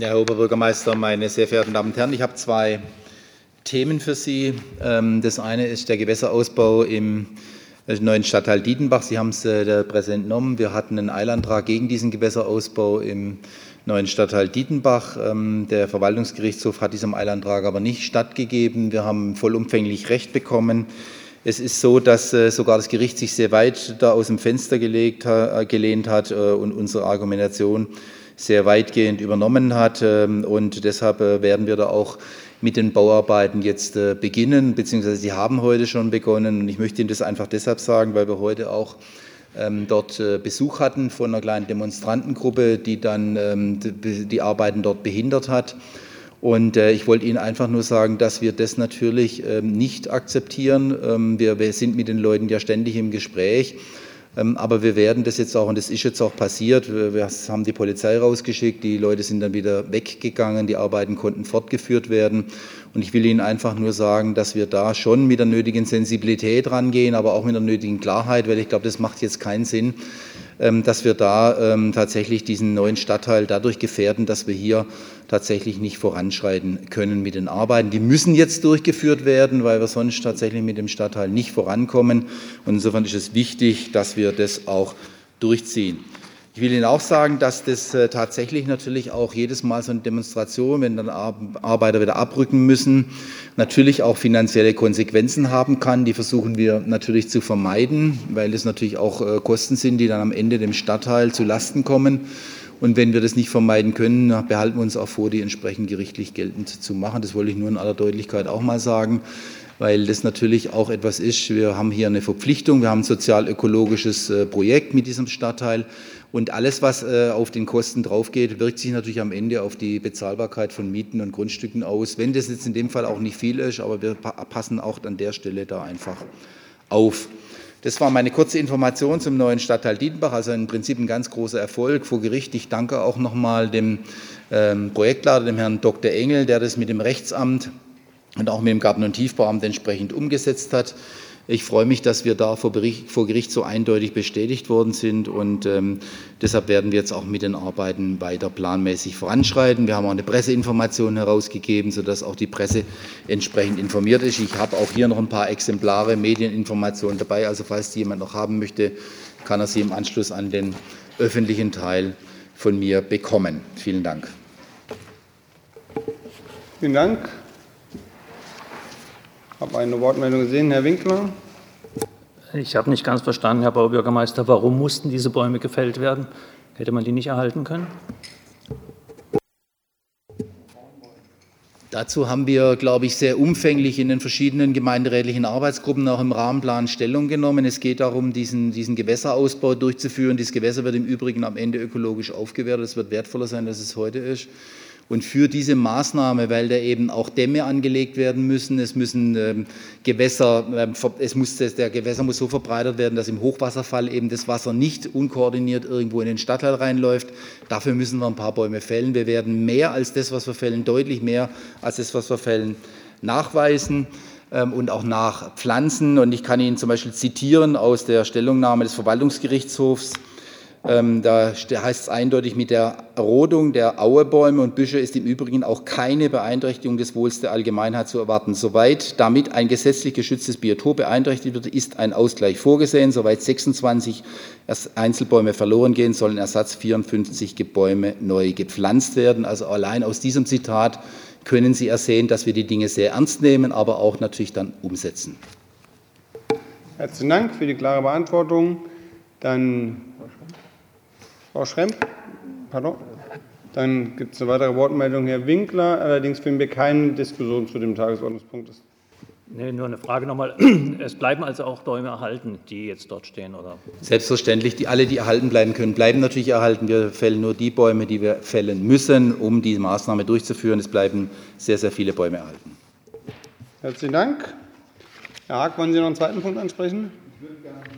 Herr Oberbürgermeister, meine sehr verehrten Damen und Herren, ich habe zwei Themen für Sie. Ähm, das eine ist der Gewässerausbau im neuen Stadtteil Dietenbach. Sie haben es äh, der Präsident genommen. Wir hatten einen Eilantrag gegen diesen Gewässerausbau im neuen Stadtteil Dietenbach. Ähm, der Verwaltungsgerichtshof hat diesem Eilantrag aber nicht stattgegeben. Wir haben vollumfänglich Recht bekommen. Es ist so, dass äh, sogar das Gericht sich sehr weit da aus dem Fenster gelegt, äh, gelehnt hat und unsere Argumentation sehr weitgehend übernommen hat. Ähm, und deshalb werden wir da auch mit den Bauarbeiten jetzt beginnen, beziehungsweise sie haben heute schon begonnen. Und ich möchte Ihnen das einfach deshalb sagen, weil wir heute auch ähm, dort äh, Besuch hatten von einer kleinen Demonstrantengruppe, die dann ähm, die Arbeiten dort behindert hat. Und äh, ich wollte Ihnen einfach nur sagen, dass wir das natürlich nicht akzeptieren. Wir sind mit den Leuten ja ständig im Gespräch. Ähm, aber wir werden das jetzt auch, und das ist jetzt auch passiert, wir haben die Polizei rausgeschickt, die Leute sind dann wieder weggegangen, die Arbeiten konnten fortgeführt werden. Und ich will Ihnen einfach nur sagen, dass wir da schon mit der nötigen Sensibilität rangehen, aber auch mit der nötigen Klarheit, weil ich glaube, das macht jetzt keinen Sinn, dass wir da ähm, tatsächlich diesen neuen Stadtteil dadurch gefährden, dass wir hier tatsächlich nicht voranschreiten können mit den Arbeiten. Die müssen jetzt durchgeführt werden, weil wir sonst tatsächlich mit dem Stadtteil nicht vorankommen. Und insofern ist es wichtig, dass wir das auch durchziehen. Ich will Ihnen auch sagen, dass das äh, tatsächlich natürlich auch jedes Mal so eine Demonstration, wenn dann Arbeiter wieder abrücken müssen, natürlich auch finanzielle Konsequenzen haben kann. Die versuchen wir natürlich zu vermeiden, weil es natürlich auch äh, Kosten sind, die dann am Ende dem Stadtteil zu Lasten kommen. Und wenn wir das nicht vermeiden können, behalten wir uns auch vor, die entsprechend gerichtlich geltend zu machen. Das wollte ich nur in aller Deutlichkeit auch mal sagen weil das natürlich auch etwas ist. Wir haben hier eine Verpflichtung, wir haben ein sozial-ökologisches äh, Projekt mit diesem Stadtteil und alles, was äh, auf den Kosten draufgeht, wirkt sich natürlich am Ende auf die Bezahlbarkeit von Mieten und Grundstücken aus. Wenn das jetzt in dem Fall auch nicht viel ist, aber wir passen auch an der Stelle da einfach auf. Das war meine kurze Information zum neuen Stadtteil Dietenbach, also im Prinzip ein ganz großer Erfolg vor Gericht. Ich danke auch nochmal dem ähm, Projektleiter, dem Herrn Dr. Engel, der das mit dem Rechtsamt und auch mit dem Garten- und Tiefbauamt entsprechend umgesetzt hat. Ich freue mich, dass wir da vor, Bericht, vor Gericht so eindeutig bestätigt worden sind und ähm, deshalb werden wir jetzt auch mit den Arbeiten weiter planmäßig voranschreiten. Wir haben auch eine Presseinformation herausgegeben, sodass auch die Presse entsprechend informiert ist. Ich habe auch hier noch ein paar Exemplare Medieninformationen dabei, also falls die jemand noch haben möchte, kann er sie im Anschluss an den öffentlichen Teil von mir bekommen. Vielen Dank. Vielen Dank. Ich habe eine Wortmeldung gesehen. Herr Winkler. Ich habe nicht ganz verstanden, Herr Baubürgermeister, warum mussten diese Bäume gefällt werden? Hätte man die nicht erhalten können? Dazu haben wir, glaube ich, sehr umfänglich in den verschiedenen gemeinderätlichen Arbeitsgruppen auch im Rahmenplan Stellung genommen. Es geht darum, diesen, diesen Gewässerausbau durchzuführen. Dieses Gewässer wird im Übrigen am Ende ökologisch aufgewertet. Es wird wertvoller sein, als es heute ist. Und für diese Maßnahme, weil da eben auch Dämme angelegt werden müssen, es müssen ähm, Gewässer, ähm, es muss, der Gewässer muss so verbreitert werden, dass im Hochwasserfall eben das Wasser nicht unkoordiniert irgendwo in den Stadtteil reinläuft. Dafür müssen wir ein paar Bäume fällen. Wir werden mehr als das, was wir fällen, deutlich mehr als das, was wir fällen, nachweisen ähm, und auch nachpflanzen. Und ich kann Ihnen zum Beispiel zitieren aus der Stellungnahme des Verwaltungsgerichtshofs. Ähm, da heißt es eindeutig, mit der Rodung der Auebäume und Büsche ist im Übrigen auch keine Beeinträchtigung des Wohls der Allgemeinheit zu erwarten. Soweit damit ein gesetzlich geschütztes Biotop beeinträchtigt wird, ist ein Ausgleich vorgesehen. Soweit 26 Einzelbäume verloren gehen, sollen Ersatz 54 Bäume neu gepflanzt werden. Also allein aus diesem Zitat können Sie ersehen, dass wir die Dinge sehr ernst nehmen, aber auch natürlich dann umsetzen. Herzlichen Dank für die klare Beantwortung. Dann Frau Schremp? Pardon? Dann gibt es eine weitere Wortmeldung, Herr Winkler. Allerdings finden wir keine Diskussion zu dem Tagesordnungspunkt. Nee, nur eine Frage nochmal. Es bleiben also auch Bäume erhalten, die jetzt dort stehen, oder? Selbstverständlich. Die, alle, die erhalten bleiben können, bleiben natürlich erhalten. Wir fällen nur die Bäume, die wir fällen müssen, um die Maßnahme durchzuführen. Es bleiben sehr, sehr viele Bäume erhalten. Herzlichen Dank. Herr Haag, wollen Sie noch einen zweiten Punkt ansprechen?